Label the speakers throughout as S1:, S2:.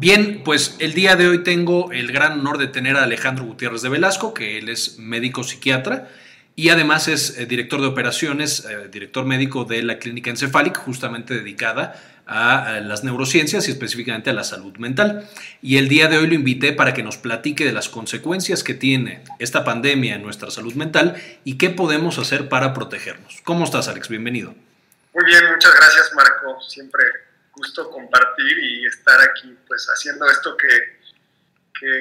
S1: Bien, pues el día de hoy tengo el gran honor de tener a Alejandro Gutiérrez de Velasco, que él es médico psiquiatra y además es eh, director de operaciones, eh, director médico de la clínica Encefalic, justamente dedicada a, las neurociencias y específicamente a la salud mental. Y el día de hoy lo invité para que nos platique de las consecuencias que tiene esta pandemia en nuestra salud mental y qué podemos hacer para protegernos. ¿Cómo estás, Alex? Bienvenido.
S2: Muy bien, muchas gracias, Marco. Siempre gusto compartir y estar aquí pues haciendo esto que,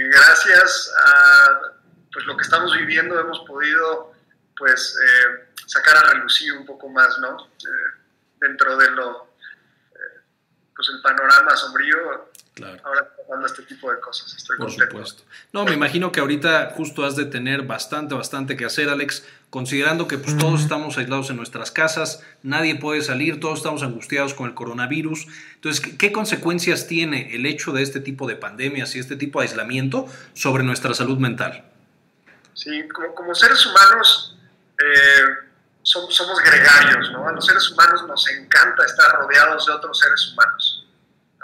S2: gracias a pues, lo que estamos viviendo hemos podido pues eh, sacar a relucir un poco más, ¿no? Eh, dentro de lo, eh, pues el panorama sombrío, Claro. Ahora pasando este tipo de cosas. Estoy
S1: Por supuesto. No, me imagino que ahorita justo has de tener bastante, bastante que hacer, Alex, considerando que pues, todos estamos aislados en nuestras casas, nadie puede salir, todos estamos angustiados con el coronavirus. Entonces, ¿qué, consecuencias tiene el hecho de este tipo de pandemias y este tipo de aislamiento sobre nuestra salud mental?
S2: Sí, como, como seres humanos eh, somos, somos gregarios, ¿no? A los seres humanos nos encanta estar rodeados de otros seres humanos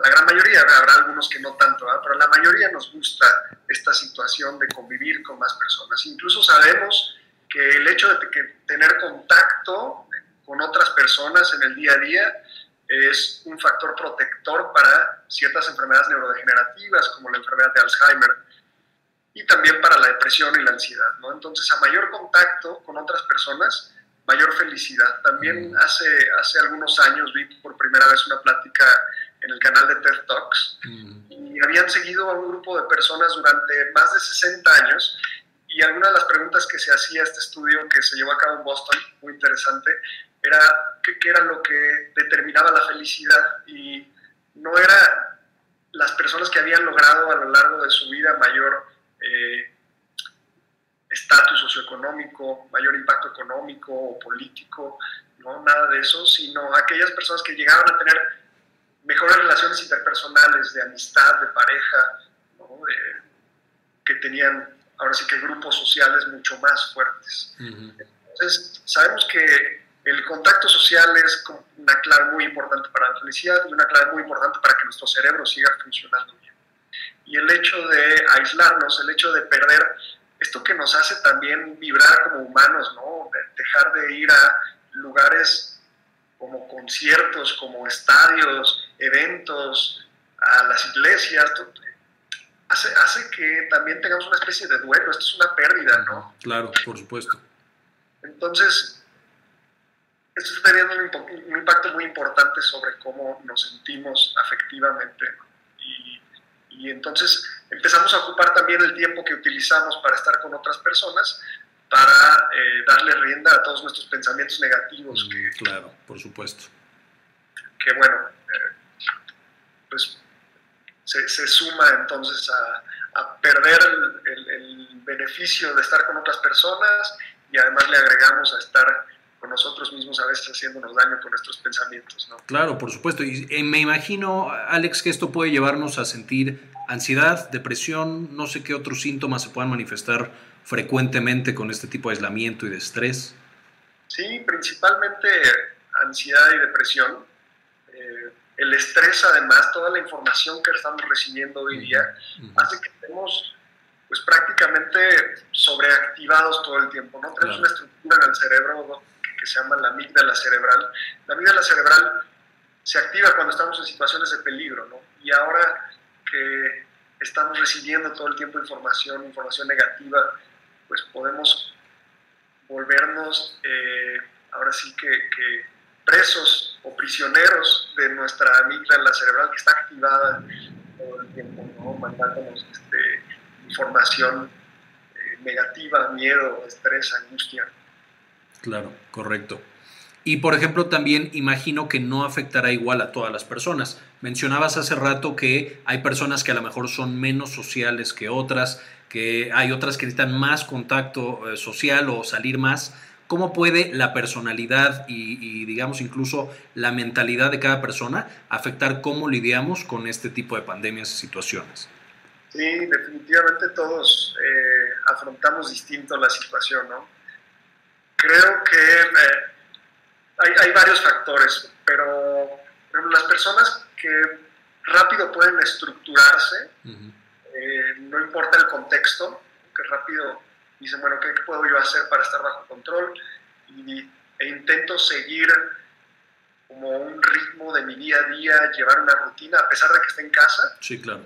S2: la gran mayoría, habrá algunos que no tanto, pero la mayoría nos gusta esta situación de convivir con más personas. Incluso sabemos que el hecho de que tener contacto con otras personas en el día a día es un factor protector para ciertas enfermedades neurodegenerativas como la enfermedad de Alzheimer y también para la depresión y la ansiedad. ¿no? Entonces, a mayor contacto con otras personas, mayor felicidad. También mm. hace, hace algunos años vi por primera vez una plática en el canal de TED Talks. Mm. y habían seguido a un grupo de personas durante más de 60 años. Y alguna de las preguntas que se hacía este estudio que se llevó a cabo en Boston, muy interesante, era qué, era lo que determinaba la felicidad. Y no era las personas que habían logrado a lo largo de su vida mayor eh, estatus socioeconómico, mayor impacto económico o político, no nada de eso, sino aquellas personas que llegaban a tener mejores relaciones interpersonales, de amistad, de pareja, que tenían ahora sí que grupos sociales mucho más fuertes. Entonces, sabemos que el contacto social es una clave muy importante para la felicidad y una clave muy importante para que nuestro cerebro siga funcionando bien. Y el hecho de aislarnos, el hecho de perder esto que nos hace también vibrar como humanos, ¿no? dejar de ir a lugares como conciertos, como estadios, eventos, a las iglesias, hace, hace que también tengamos una especie de duelo, esto es una pérdida, ¿no?
S1: Claro, por supuesto.
S2: Entonces, esto está teniendo un, impacto muy importante sobre cómo nos sentimos afectivamente. Y, y entonces empezamos a ocupar también el tiempo que utilizamos para estar con otras personas para eh, darle rienda a todos nuestros pensamientos negativos.
S1: Mm, claro, por supuesto.
S2: Que bueno, pues se, se, suma entonces a, a perder el, el, beneficio de estar con otras personas y además le agregamos a estar con nosotros mismos a veces haciéndonos daño con nuestros pensamientos. ¿no?
S1: Claro, por supuesto. Y eh, me imagino, Alex, que esto puede llevarnos a sentir ansiedad, depresión, no sé qué otros síntomas se puedan manifestar frecuentemente con este tipo de aislamiento y de estrés?
S2: Sí, principalmente ansiedad y depresión. Eh, el estrés, además, toda la información que estamos recibiendo hoy día, hace que estemos pues, prácticamente sobreactivados todo el tiempo. ¿no? Tenemos una estructura en el cerebro que, se llama la amígdala cerebral. La amígdala cerebral se activa cuando estamos en situaciones de peligro, ¿no? Y ahora que estamos recibiendo todo el tiempo información, información negativa, pues podemos volvernos eh, ahora sí que, presos o prisioneros de nuestra amígdala cerebral que está activada todo el tiempo, ¿no? mandándonos este, información eh, negativa, miedo, estrés, angustia.
S1: Claro, correcto. Y por ejemplo, también imagino que no afectará igual a todas las personas. Mencionabas hace rato que hay personas que a lo mejor son menos sociales que otras, que hay otras que necesitan más contacto eh, social o salir más. ¿Cómo puede la personalidad y, digamos incluso la mentalidad de cada persona afectar cómo lidiamos con este tipo de pandemias y situaciones?
S2: Sí, definitivamente todos eh, afrontamos distinto la situación, ¿no? Creo que eh, hay, hay, varios factores, pero las personas que rápido pueden estructurarse, eh, no importa el contexto, que rápido dicen, bueno, ¿qué puedo yo hacer para estar bajo control? Y, e intento seguir como un ritmo de mi día a día, llevar una rutina, a pesar de que esté en casa.
S1: Sí, claro.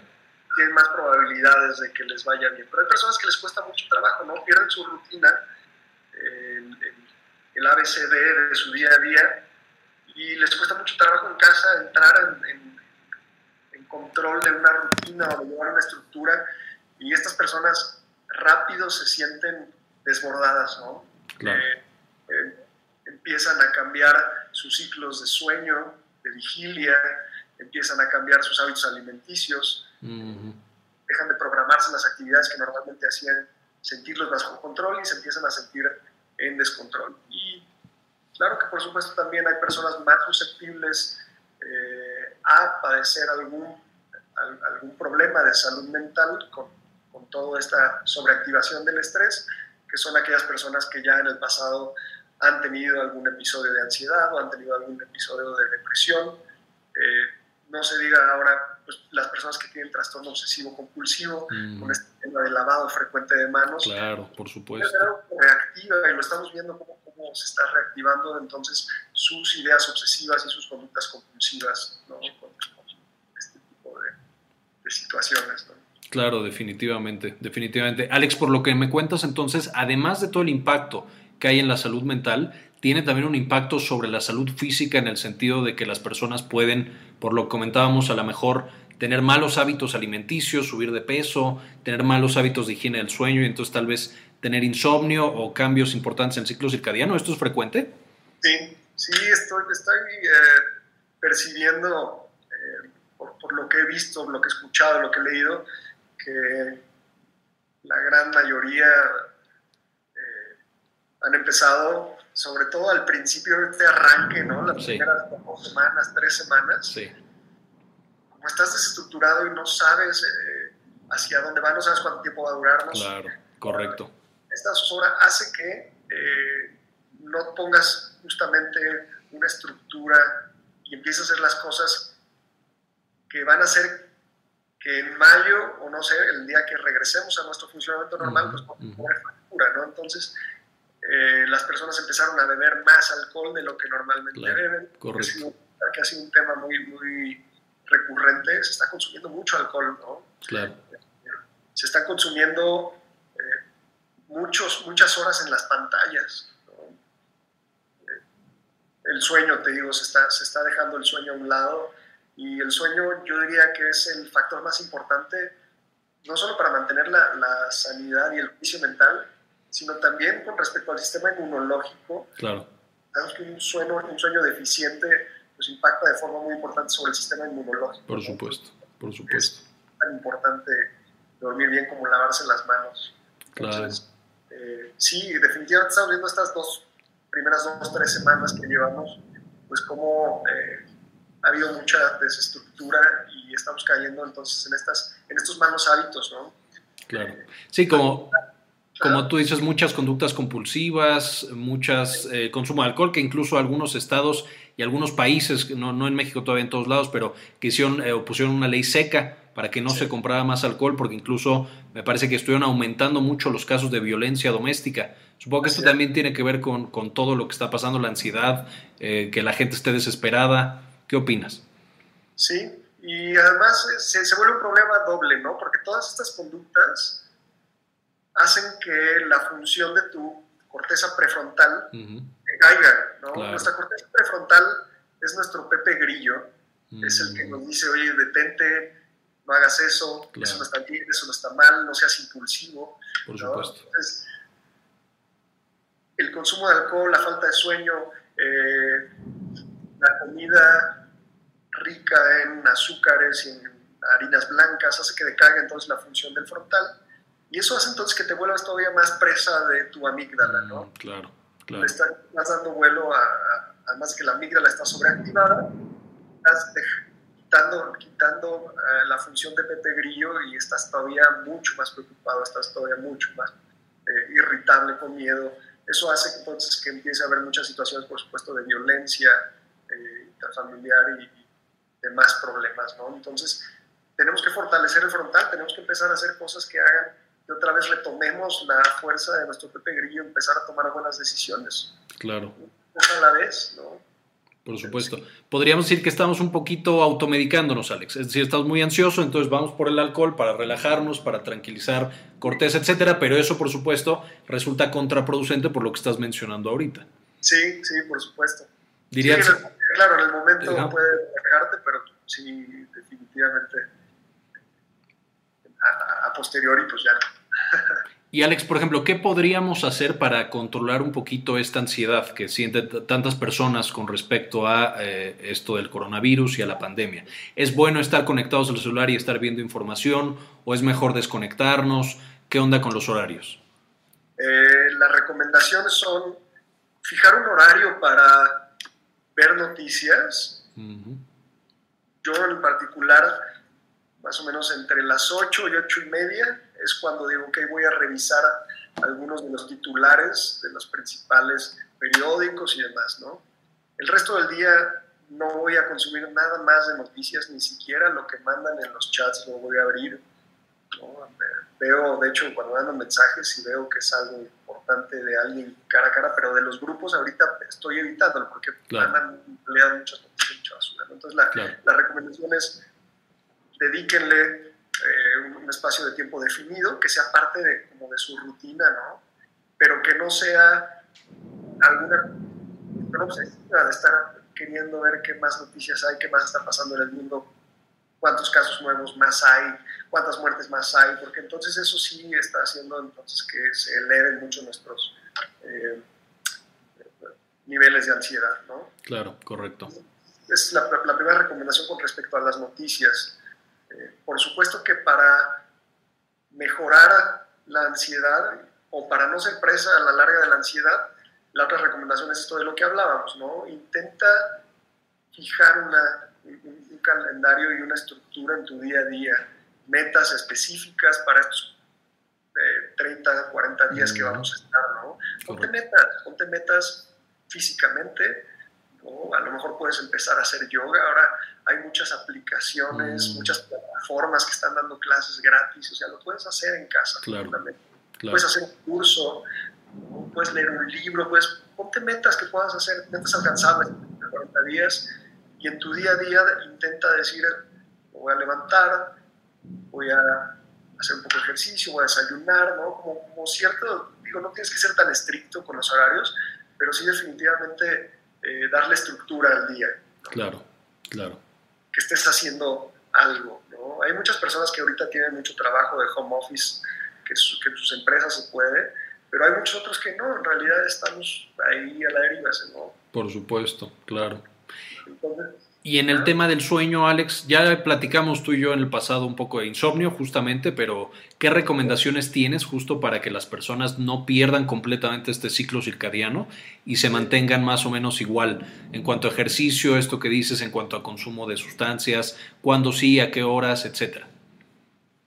S2: Tienen más probabilidades de que les vaya bien. Pero hay personas que les cuesta mucho trabajo, ¿no? Pierden su rutina, el, el ABCD de su día a día, y les cuesta mucho trabajo en casa entrar en, en control de una rutina o de llevar una estructura, y estas personas rápido se sienten desbordadas, ¿no?
S1: Claro.
S2: Eh, eh, empiezan a cambiar sus ciclos de sueño, de vigilia, empiezan a cambiar sus hábitos alimenticios, dejan de programarse las actividades que normalmente hacían sentirlos bajo control y se empiezan a sentir en descontrol. Y claro que por supuesto también hay personas más susceptibles eh, a padecer algún, algún problema de salud mental con, con toda esta sobreactivación del estrés, que son aquellas personas que ya en el pasado han tenido algún episodio de ansiedad o han tenido algún episodio de depresión. Eh, no se diga ahora pues, las personas que tienen trastorno obsesivo compulsivo, mm. con este tema de lavado frecuente de manos.
S1: Claro, por supuesto.
S2: Reactiva y lo estamos viendo cómo, cómo, se está reactivando entonces sus ideas obsesivas y sus conductas compulsivas ¿no? con, este tipo de, de situaciones. ¿no?
S1: Claro, definitivamente, definitivamente. Alex, por lo que me cuentas entonces, además de todo el impacto que hay en la salud mental, tiene también un impacto sobre la salud física en el sentido de que las personas pueden, por lo que comentábamos, a lo mejor tener malos hábitos alimenticios, subir de peso, tener malos hábitos de higiene del sueño y entonces tal vez tener insomnio o cambios importantes en el ciclo circadiano. ¿Esto es frecuente?
S2: Sí, sí, estoy, estoy eh, percibiendo, eh, por, por, lo que he visto, lo que he escuchado, lo que he leído, que la gran mayoría han empezado, sobre todo al principio de este arranque, ¿no? Las primeras dos semanas, tres semanas.
S1: Sí.
S2: Como estás desestructurado y no sabes eh, hacia dónde va, no sabes cuánto tiempo va a durar.
S1: claro, correcto.
S2: Esta zozobra hace que eh, no pongas justamente una estructura y empieces a hacer las cosas que van a hacer que en mayo, o no sé, el día que regresemos a nuestro funcionamiento normal, pues uh factura, ¿no? Entonces, eh, las personas empezaron a beber más alcohol de lo que normalmente beben.
S1: Correcto.
S2: Que ha sido un tema muy, muy recurrente. Se está consumiendo mucho alcohol, ¿no?
S1: Claro.
S2: Se está consumiendo eh, muchos, muchas horas en las pantallas. Eh, el sueño, te digo, se está, se está dejando el sueño a un lado. Y el sueño yo diría que es el factor más importante, no solo para mantener la, la sanidad y el juicio mental, sino también con respecto al sistema inmunológico.
S1: Claro.
S2: Sabemos que un sueño, un sueño deficiente pues, impacta de forma muy importante sobre el sistema inmunológico.
S1: Por supuesto, por supuesto.
S2: Es tan importante dormir bien como lavarse las manos.
S1: Claro.
S2: Entonces, eh, sí, definitivamente estamos viendo estas dos primeras dos, tres semanas que llevamos, pues como eh, ha habido mucha desestructura y estamos cayendo entonces en, estas, en estos malos hábitos, ¿no?
S1: Claro. Sí, como como tú dices, muchas conductas compulsivas, muchas eh, consumo de alcohol, que incluso algunos estados y algunos países, no, no en México todavía en todos lados, pero que hicieron eh, pusieron una ley seca para que no se comprara más alcohol, porque incluso me parece que estuvieron aumentando mucho los casos de violencia doméstica. Supongo que esto también tiene que ver con, con, todo lo que está pasando, la ansiedad, eh, que la gente esté desesperada. ¿Qué opinas?
S2: Sí, y además eh, se, se vuelve un problema doble, ¿no? Porque todas estas conductas hacen que la función de tu corteza prefrontal caiga. ¿no? Nuestra corteza prefrontal es nuestro Pepe Grillo, es el que nos dice, oye, detente, no hagas eso, eso no está bien, eso no está mal, no seas impulsivo.
S1: Por supuesto.
S2: Entonces, el consumo de alcohol, la falta de sueño, eh, la comida rica en azúcares y en harinas blancas hace que decaiga entonces la función del frontal y eso hace entonces que te vuelvas todavía más presa de tu amígdala, ¿no?
S1: Mm, claro, claro.
S2: Le estás, dando vuelo a, además que la amígdala está sobreactivada, estás quitando, quitando uh, la función de Pepe Grillo y estás todavía mucho más preocupado, estás todavía mucho más eh, irritable, con miedo. Eso hace entonces que empiece a haber muchas situaciones, por supuesto, de violencia eh, intrafamiliar y de más problemas, ¿no? Entonces, tenemos que fortalecer el frontal, tenemos que empezar a hacer cosas que hagan que otra vez retomemos la fuerza de nuestro Pepe Grillo, empezar a tomar buenas decisiones.
S1: Claro.
S2: a la vez, ¿no?
S1: Por supuesto. Podríamos decir que estamos un poquito automedicándonos, Alex. Es decir, estamos muy ansiosos, entonces vamos por el alcohol para relajarnos, para tranquilizar corteza, etcétera, pero eso, por supuesto, resulta contraproducente por lo que estás mencionando ahorita.
S2: Sí, sí, por supuesto.
S1: Dirías.
S2: Claro, en el momento puede relajarte, pero sí, definitivamente a, a posteriori, pues ya
S1: Y Alex, por ejemplo, ¿qué podríamos hacer para controlar un poquito esta ansiedad que sienten tantas personas con respecto a eh, esto del coronavirus y a la pandemia? ¿Es bueno estar conectados al celular y estar viendo información o es mejor desconectarnos? ¿Qué onda con los horarios?
S2: Eh, las recomendaciones son fijar un horario para ver noticias. Yo en particular, más o menos entre las 8 y 8 y media, es cuando digo, que voy a revisar algunos de los titulares de los principales periódicos y demás, ¿no? El resto del día no voy a consumir nada más de noticias, ni siquiera lo que mandan en los chats lo voy a abrir. Veo, de hecho, cuando mando mensajes y veo que es algo importante de alguien cara a cara, pero de los grupos ahorita estoy evitándolo porque mandan muchas noticias, mucha basura. Entonces, la, la recomendación es dedíquenle eh, un espacio de tiempo definido, que sea parte de, como de su rutina, ¿no? Pero que no sea alguna obsesiva de estar queriendo ver qué más noticias hay, qué más está pasando en el mundo, cuántos casos nuevos más hay, cuántas muertes más hay, porque entonces eso sí está haciendo entonces que se eleven mucho nuestros eh, niveles de ansiedad, ¿no?
S1: Claro, correcto.
S2: Es la, la primera recomendación con respecto a las noticias. Eh, por supuesto que para mejorar la ansiedad o para no ser presa a la larga de la ansiedad, la otra recomendación es esto de lo que hablábamos, ¿no? Intenta fijar una, un, calendario y una estructura en tu día a día, metas específicas para estos 30, eh, 40 días que vamos a estar, ¿no? Ponte metas, ponte metas físicamente, a lo mejor puedes empezar a hacer yoga. Ahora hay muchas aplicaciones, mm. muchas plataformas que están dando clases gratis. O sea, lo puedes hacer en casa.
S1: Claro,
S2: Puedes hacer un curso, puedes leer un libro, puedes, ponte metas que puedas hacer, metas alcanzables en 40 días. Y en tu día a día intenta decir, voy a levantar, voy a hacer un poco de ejercicio, voy a desayunar, ¿no? Como, como cierto, digo, no tienes que ser tan estricto con los horarios, pero sí definitivamente eh, darle estructura al día.
S1: Claro, claro.
S2: Que estés haciendo algo. ¿no? Hay muchas personas que ahorita tienen mucho trabajo de home office, que, que en sus empresas se puede, pero hay muchos otros que no, en realidad estamos ahí a la deriva. ¿no?
S1: Por supuesto, claro. Y en el tema del sueño, Alex, ya platicamos tú y yo en el pasado un poco de insomnio, justamente, pero ¿qué recomendaciones tienes justo para que las personas no pierdan completamente este ciclo circadiano y se mantengan más o menos igual en cuanto a ejercicio, esto que dices, en cuanto a consumo de sustancias, cuándo sí, a qué horas, etcétera?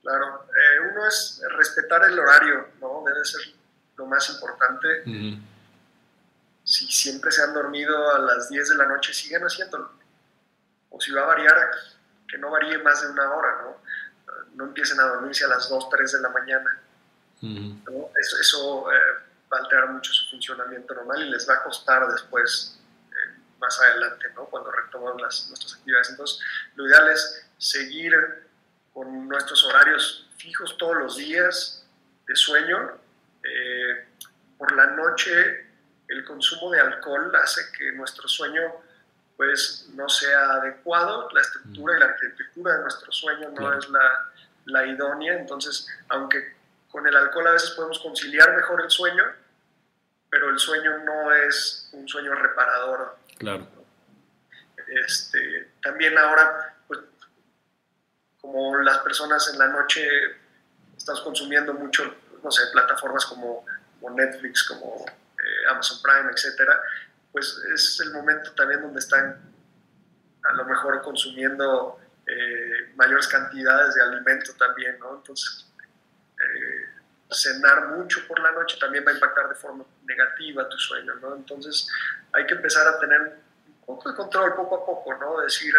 S2: Claro, eh, uno es respetar el horario, ¿no? Debe ser lo más importante. Si siempre se han dormido a las 10 de la noche, siguen haciéndolo o si va a variar, que no varíe más de una hora, ¿no? No empiecen a dormirse a las 2, 3 de la mañana. Eso, eso eh, va a alterar mucho su funcionamiento normal y les va a costar después, eh, más adelante, ¿no? Cuando retoman las, nuestras actividades. Entonces, lo ideal es seguir con nuestros horarios fijos todos los días de sueño. Eh, por la noche, el consumo de alcohol hace que nuestro sueño pues no sea adecuado, la estructura y la arquitectura de nuestro sueño no es la, la, idónea, entonces aunque con el alcohol a veces podemos conciliar mejor el sueño, pero el sueño no es un sueño reparador.
S1: Claro.
S2: Este, también ahora, pues, como las personas en la noche estamos consumiendo mucho, no sé, plataformas como, Netflix, como eh, Amazon Prime, etcétera, pues es el momento también donde están a lo mejor consumiendo eh, mayores cantidades de alimento también, ¿no? Entonces, eh, cenar mucho por la noche también va a impactar de forma negativa tu sueño, ¿no? Entonces, hay que empezar a tener un poco de control poco a poco, ¿no? Decir,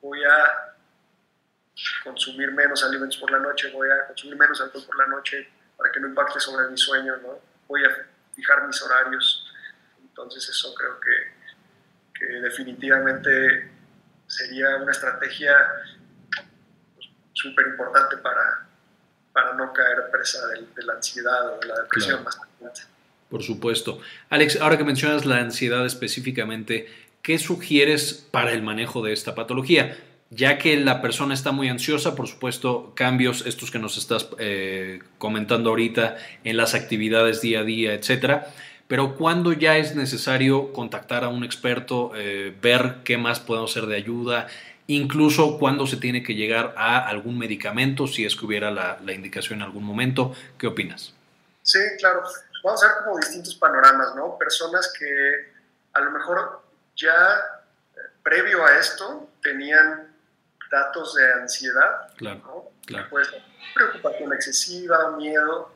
S2: voy a consumir menos alimentos por la noche, voy a consumir menos alcohol por la noche para que no impacte sobre mi sueño, ¿no? Voy a fijar mis horarios. Entonces eso creo que, que definitivamente sería una estrategia súper importante para, para no caer presa de, de, la ansiedad o de la depresión más adelante.
S1: Por supuesto. Alex, ahora que mencionas la ansiedad específicamente, ¿qué sugieres para el manejo de esta patología? Ya que la persona está muy ansiosa, por supuesto, cambios, estos que nos estás eh, comentando ahorita en las actividades día a día, etcétera. Pero cuando ya es necesario contactar a un experto, eh, ver qué más podemos hacer de ayuda, incluso cuando se tiene que llegar a algún medicamento, si es que hubiera la, indicación en algún momento. ¿Qué opinas?
S2: Sí, claro. Vamos a ver como distintos panoramas, ¿no? Personas que a lo mejor ya eh, previo a esto tenían datos de ansiedad,
S1: claro, ¿no? claro.
S2: Pues, preocupación excesiva, miedo,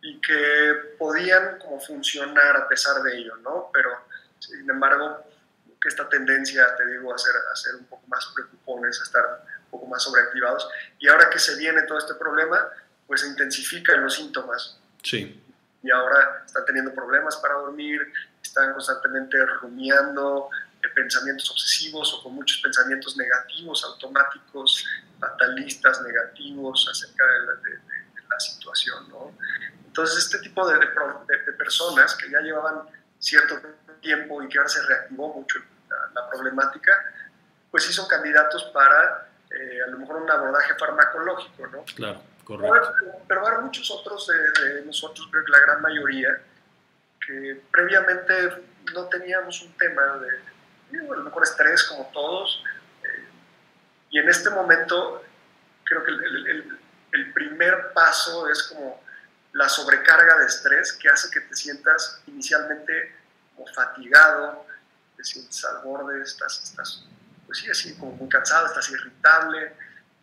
S2: y que podían como funcionar a pesar de ello, ¿no? Pero, sin embargo, que esta tendencia, te digo, a ser, a ser un poco más preocupones, a estar un poco más sobreactivados. Y ahora que se viene todo este problema, pues se intensifican los síntomas.
S1: Sí.
S2: Y ahora están teniendo problemas para dormir, están constantemente rumiando pensamientos obsesivos o con muchos pensamientos negativos, automáticos, fatalistas, negativos acerca de la, de, de la situación, ¿no? Entonces, este tipo de, de, personas que ya llevaban cierto tiempo y que ahora se reactivó mucho la, la problemática, pues sí son candidatos para eh, a lo mejor un abordaje farmacológico, ¿no?
S1: Claro, correcto.
S2: Pero, pero hay muchos otros de, de, nosotros, creo que la gran mayoría, que previamente no teníamos un tema de, a lo mejor estrés como todos, eh, y en este momento creo que el, el, el primer paso es como la sobrecarga de estrés que hace que te sientas inicialmente como fatigado, te sientes al borde, estás, estás pues sí, así como muy cansado, estás irritable,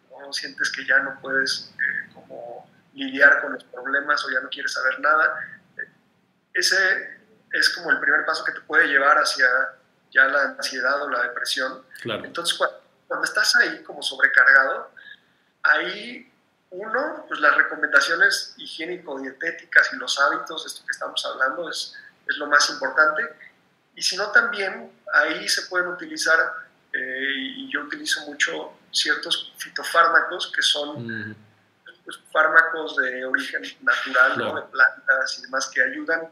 S2: ¿no? sientes que ya no puedes eh, como lidiar con los problemas o ya no quieres saber nada. Ese es como el primer paso que te puede llevar hacia ya la ansiedad o la depresión.
S1: Claro.
S2: Entonces, cuando, cuando estás ahí como sobrecargado, ahí uno, pues las recomendaciones higiénico-dietéticas y los hábitos, esto que estamos hablando, es, es lo más importante. Y si no, también ahí se pueden utilizar, eh, y yo utilizo mucho ciertos fitofármacos que son mm. pues, fármacos de origen natural, claro. ¿no? de plantas y demás, que ayudan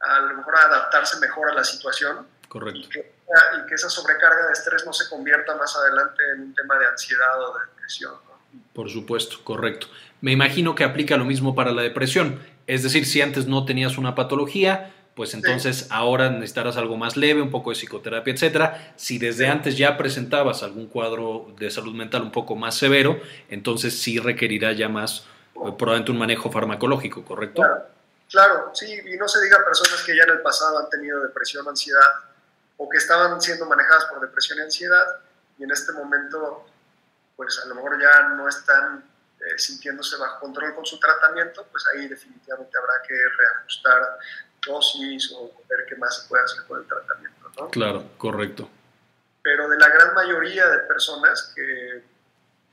S2: a, a lo mejor a adaptarse mejor a la situación.
S1: Correcto.
S2: Y que, y que esa sobrecarga de estrés no se convierta más adelante en un tema de ansiedad o de depresión.
S1: Por supuesto, correcto. Me imagino que aplica lo mismo para la depresión. Es decir, si antes no tenías una patología, pues entonces sí. ahora necesitarás algo más leve, un poco de psicoterapia, etcétera. Si desde sí. antes ya presentabas algún cuadro de salud mental un poco más severo, entonces sí requerirá ya más, eh, probablemente un manejo farmacológico, ¿correcto?
S2: Claro, claro, sí, y no se diga personas que ya en el pasado han tenido depresión, ansiedad, o que estaban siendo manejadas por depresión y ansiedad, y en este momento pues a lo mejor ya no están eh, sintiéndose bajo control con su tratamiento, pues ahí definitivamente habrá que reajustar dosis o ver qué más se puede hacer con el tratamiento. ¿no?
S1: Claro, correcto.
S2: Pero de la gran mayoría de personas que,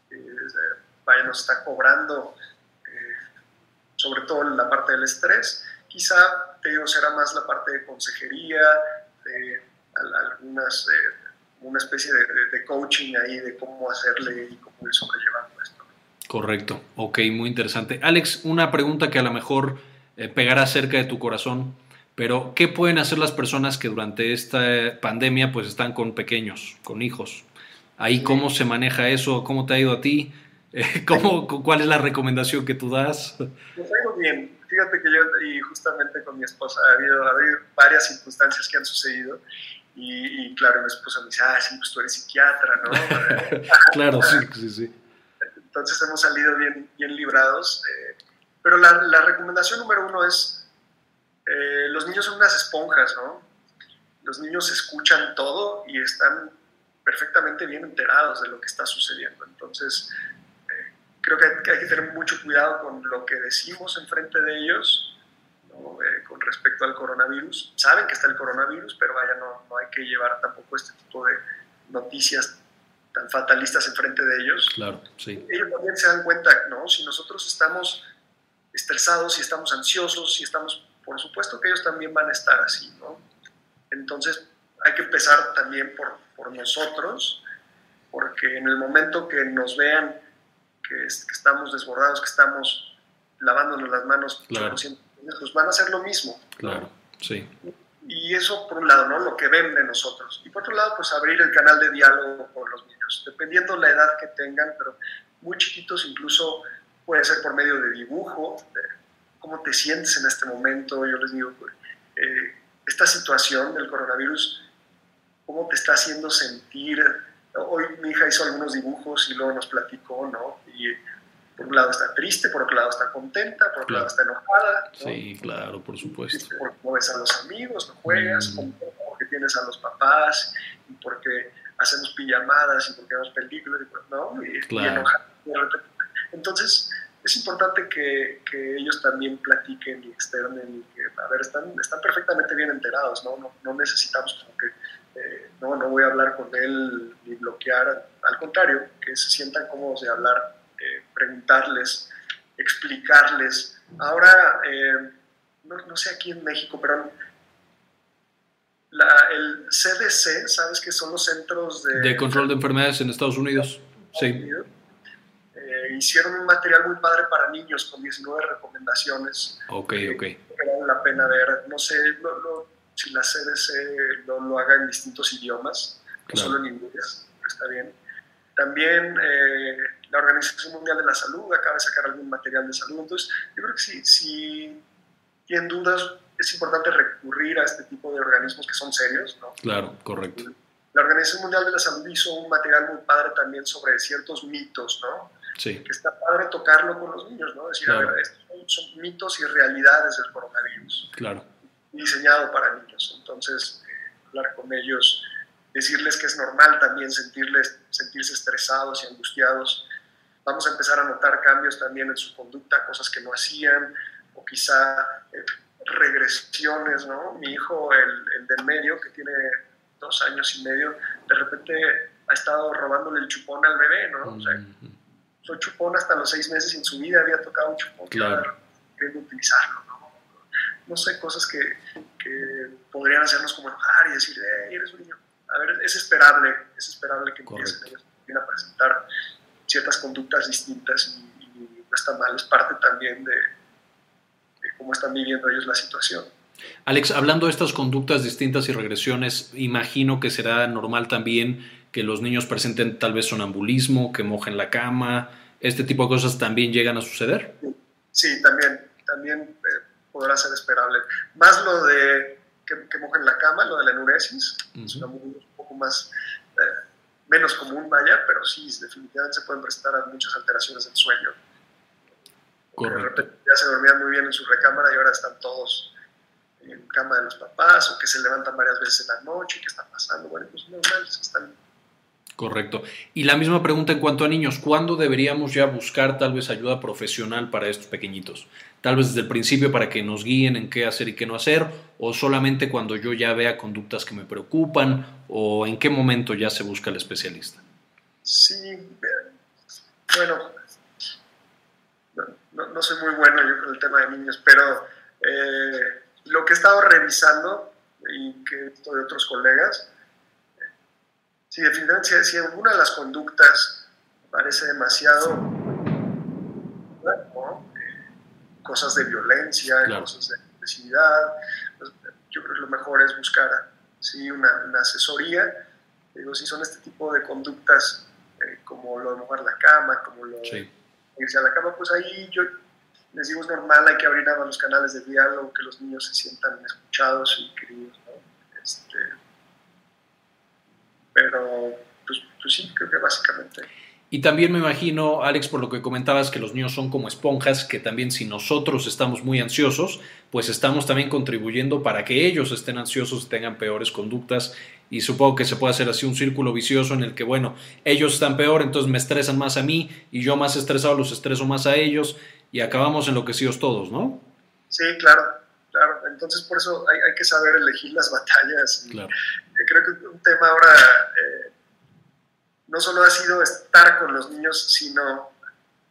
S2: que vaya, nos está cobrando, eh, sobre todo en la parte del estrés, quizá, te digo, será más la parte de consejería, de algunas... Eh, una especie de, de, de, coaching ahí de cómo hacerle y cómo ir sobrellevando esto.
S1: Correcto, ok, muy interesante. Alex, una pregunta que a lo mejor eh, pegará cerca de tu corazón, pero ¿qué pueden hacer las personas que durante esta pandemia pues están con pequeños, con hijos? Ahí sí. cómo se maneja eso, cómo te ha ido a ti, ¿Cómo, ¿cuál es la recomendación que tú das?
S2: Pues ido bien, fíjate que yo y justamente con mi esposa ha habido, ha habido varias circunstancias que han sucedido y, y, claro, mi esposa me dice, ah, sí, pues tú eres psiquiatra, ¿no?
S1: claro, sí, sí, sí.
S2: Entonces hemos salido bien, bien librados. Eh, pero la, la, recomendación número uno es, eh, los niños son unas esponjas, ¿no? Los niños escuchan todo y están perfectamente bien enterados de lo que está sucediendo. Entonces, eh, creo que hay, que hay, que tener mucho cuidado con lo que decimos enfrente de ellos ¿no? eh, con respecto al coronavirus. Saben que está el coronavirus, pero vaya, no, no hay que llevar tampoco este tipo de noticias tan fatalistas enfrente de ellos.
S1: Claro, sí.
S2: Ellos también se dan cuenta, ¿no? Si nosotros estamos estresados, si estamos ansiosos, si estamos, por supuesto que ellos también van a estar así, ¿no? Entonces hay que empezar también por, por nosotros, porque en el momento que nos vean que, estamos desbordados, que estamos lavándonos las manos,
S1: claro.
S2: Pues van a hacer lo mismo.
S1: Claro, sí.
S2: Y eso por un lado, ¿no? Lo que ven de nosotros. Y por otro lado, pues abrir el canal de diálogo con los niños, dependiendo la edad que tengan, pero muy chiquitos incluso puede ser por medio de dibujo, cómo te sientes en este momento. Yo les digo, eh, esta situación del coronavirus, cómo te está haciendo sentir. Hoy mi hija hizo algunos dibujos y luego nos platicó, ¿no? Y por un lado está triste, por otro lado está contenta, por otro lado está enojada.
S1: Sí, claro, por supuesto.
S2: Porque no ves a los amigos, no juegas, mm. porque tienes a los papás, y porque hacemos pijamadas y porque vemos películas, ¿no? Y,
S1: claro.
S2: Entonces, es importante que, que, ellos también platiquen y externen y que, a ver, están, están perfectamente bien enterados, ¿no? No, no necesitamos como que, eh, no, no voy a hablar con él ni bloquear, al contrario, que se sientan cómodos de hablar preguntarles, explicarles. Ahora, eh, no, sé aquí en México, pero el CDC, ¿sabes qué son los centros de...
S1: De control de enfermedades en Estados Unidos. Sí.
S2: Eh, hicieron un material muy padre para niños con 19 recomendaciones.
S1: Ok, ok.
S2: Que vale la pena ver. No sé si la CDC lo, lo, haga en distintos idiomas, no solo en inglés, está bien. También la Organización Mundial de la Salud acaba de sacar algún material de salud. Entonces, yo creo que si, si tienen dudas, es importante recurrir a este tipo de organismos que son serios. ¿no?
S1: Claro, correcto.
S2: La Organización Mundial de la Salud hizo un material muy padre también sobre ciertos mitos, ¿no?
S1: Sí.
S2: Que está padre tocarlo con los niños, ¿no? Decir, a ver, estos son, mitos y realidades del coronavirus.
S1: Claro.
S2: Diseñado para niños. Entonces, eh, hablar con ellos, decirles que es normal también sentirles, sentirse estresados y angustiados vamos a empezar a notar cambios también en su conducta, cosas que no hacían, o quizá eh, regresiones, ¿no? Mi hijo, el, el del medio, que tiene dos años y medio, de repente ha estado robándole el chupón al bebé, ¿no? O sea, fue chupón hasta los seis meses en su vida había tocado un chupón,
S1: claro.
S2: queriendo utilizarlo, ¿no? No sé, cosas que, que podrían hacernos como enojar y decir, eh, eres un niño. A ver, es esperable, es esperable que empiecen a presentar ciertas conductas distintas y, no está mal, es parte también de, cómo están viviendo ellos la situación.
S1: Alex, hablando de estas conductas distintas y regresiones, imagino que será normal también que los niños presenten tal vez sonambulismo, que mojen la cama, este tipo de cosas también llegan a suceder.
S2: Sí, también, también eh, podrá ser esperable. Más lo de que, mojen la cama, lo de la enuresis, es un poco más eh, menos común, vaya, pero sí, definitivamente se pueden prestar a muchas alteraciones del sueño.
S1: Correcto.
S2: ya se dormían muy bien en su recámara y ahora están todos en cama de los papás o que se levantan varias veces en la noche, ¿qué está pasando? Bueno, pues normal, están
S1: Correcto. Y la misma pregunta en cuanto a niños, ¿cuándo deberíamos ya buscar tal vez ayuda profesional para estos pequeñitos? Tal vez desde el principio para que nos guíen en qué hacer y qué no hacer, o solamente cuando yo ya vea conductas que me preocupan, o en qué momento ya se busca el especialista.
S2: Sí, bueno, no, soy muy bueno yo con el tema de niños, pero eh, lo que he estado revisando y que de otros colegas, Sí, definitivamente, si, alguna de las conductas parece demasiado, cosas de violencia, cosas de agresividad, pues, yo creo que lo mejor es buscar ¿sí? una, asesoría. Digo, si son este tipo de conductas, eh, como lo de mojar la cama, como lo de irse a la cama, pues ahí yo les digo, es normal, hay que abrir los canales de diálogo, que los niños se sientan escuchados y queridos. ¿no? Este, pero, pues, pues, sí, creo que básicamente.
S1: Y también me imagino, Alex, por lo que comentabas, que los niños son como esponjas, que también si nosotros estamos muy ansiosos, pues estamos también contribuyendo para que ellos estén ansiosos y tengan peores conductas. Y supongo que se puede hacer así un círculo vicioso en el que, bueno, ellos están peor, entonces me estresan más a mí y yo más estresado los estreso más a ellos y acabamos enloquecidos todos, ¿no?
S2: Sí, claro, claro. Entonces por eso hay, hay que saber elegir las batallas.
S1: Claro
S2: creo que un tema ahora, eh, no solo ha sido estar con los niños, sino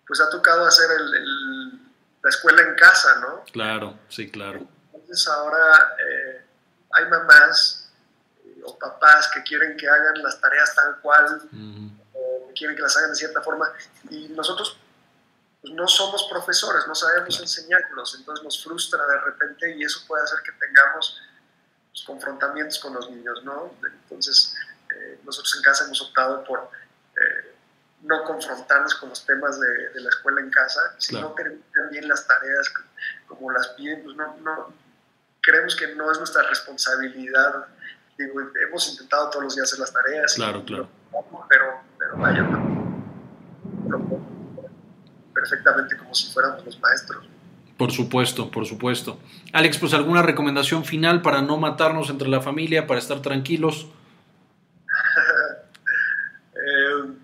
S2: pues ha tocado hacer la escuela en casa, ¿no?
S1: Claro, sí, claro.
S2: Entonces ahora eh, hay mamás eh, o papás que quieren que hagan las tareas tal cual, o quieren que las hagan de cierta forma, y nosotros pues, no somos profesores, no sabemos enseñarlos, entonces nos frustra de repente y eso puede hacer que tengamos confrontamientos con los niños, ¿no? Entonces, eh, nosotros en casa hemos optado por eh, no confrontarnos con los temas de, la escuela en casa, si no terminan bien las tareas como las piden, pues no, no, creemos que no es nuestra responsabilidad. Digo, hemos intentado todos los días hacer las tareas,
S1: claro, claro.
S2: pero, pero vaya, no, perfectamente como si fuéramos los maestros.
S1: Por supuesto, por supuesto. Alex, pues alguna recomendación final para no matarnos entre la familia, para estar tranquilos.
S2: Eh,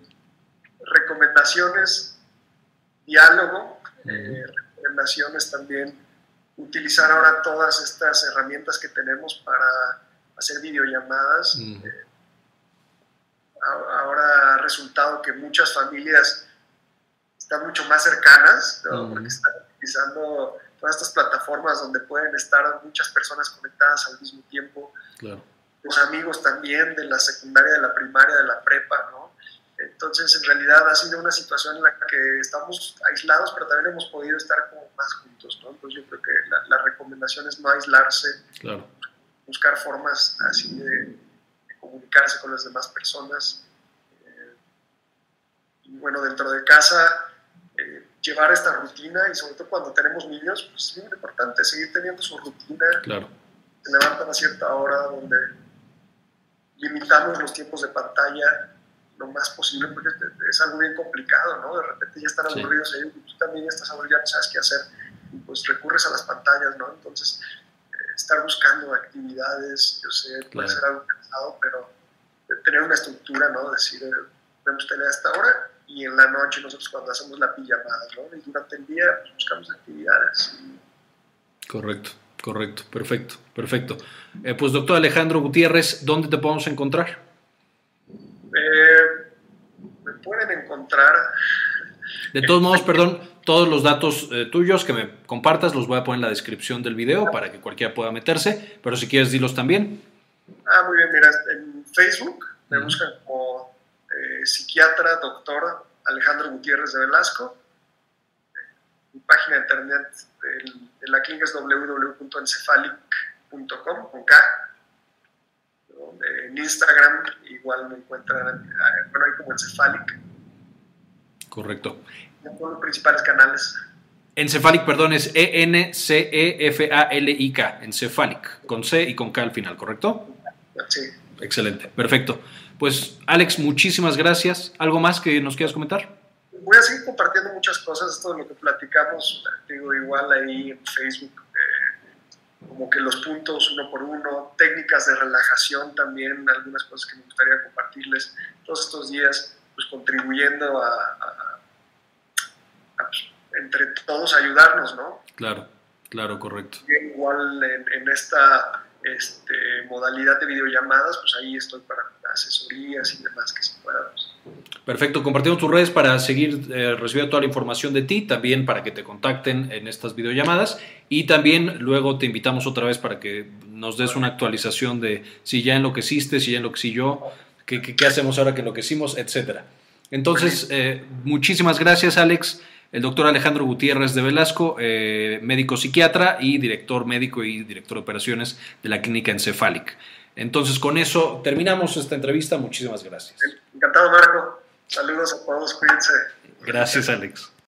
S2: recomendaciones, diálogo, eh, recomendaciones también, utilizar ahora todas estas herramientas que tenemos para hacer videollamadas. Eh, ahora ha resultado que muchas familias están mucho más cercanas, porque están utilizando todas estas plataformas donde pueden estar muchas personas conectadas al mismo tiempo. Los amigos también de la secundaria, de la primaria, de la prepa, ¿no? Entonces, en realidad ha sido una situación en la que estamos aislados, pero también hemos podido estar como más juntos, ¿no? Entonces, yo creo que la, recomendación es no aislarse, buscar formas así de, comunicarse con las demás personas. Eh, y bueno, dentro de casa, llevar esta rutina y sobre todo cuando tenemos niños, pues es muy importante seguir teniendo su rutina.
S1: Claro.
S2: Se levantan a cierta hora donde limitamos los tiempos de pantalla lo más posible porque es algo bien complicado, ¿no? De repente ya están aburridos y tú también estás aburrido, ya no sabes qué hacer y pues recurres a las pantallas, ¿no? Entonces, eh, estar buscando actividades, yo sé, puede ser algo cansado, pero tener una estructura, ¿no? Decir, eh, vemos tele hasta ahora y en la noche nosotros cuando hacemos la pijamada, ¿no? Y durante el día pues, buscamos actividades.
S1: Correcto, correcto, perfecto, perfecto. Eh, pues doctor Alejandro Gutiérrez, ¿dónde te podemos encontrar?
S2: Eh, me pueden encontrar...
S1: De todos modos, perdón, todos los datos eh, tuyos que me compartas los voy a poner en la descripción del video para que cualquiera pueda meterse, pero si quieres dilos también.
S2: Ah, muy bien, mira, en Facebook me buscan como eh, psiquiatra, doctor Alejandro Gutiérrez de Velasco. Mi página de internet de, la clínica es www.encefalic.com con K. En Instagram igual me encuentran, eh, bueno, hay como Encefalic.
S1: Correcto.
S2: En todos los principales canales.
S1: Encefalic, perdón, es E-N-C-E-F-A-L-I-K, Encefalic, con C y con K al final, ¿correcto?
S2: Sí.
S1: Excelente, perfecto. Pues Alex, muchísimas gracias. ¿Algo más que nos quieras comentar?
S2: Voy a seguir compartiendo muchas cosas, esto de lo que platicamos, digo, igual ahí en Facebook, eh, como que los puntos uno por uno, técnicas de relajación también, algunas cosas que me gustaría compartirles todos estos días, pues contribuyendo a, pues, entre todos ayudarnos, ¿no?
S1: Claro, claro, correcto.
S2: igual en esta este, modalidad de videollamadas, pues ahí estoy para asesorías y demás que se puedan.
S1: Perfecto, compartimos tus redes para seguir eh, recibiendo toda la información de ti, también para que te contacten en estas videollamadas y también luego te invitamos otra vez para que nos des una actualización de si ya enloqueciste, si ya enloquecí yo, qué, qué, hacemos ahora que enloquecimos, etcétera. Entonces, eh, muchísimas gracias Alex el doctor Alejandro Gutiérrez de Velasco, eh, médico psiquiatra y director médico y director de operaciones de la clínica Encefalic. Entonces, con eso terminamos esta entrevista. Muchísimas gracias.
S2: Encantado, Marco. Saludos a todos, cuídense.
S1: Gracias, Alex.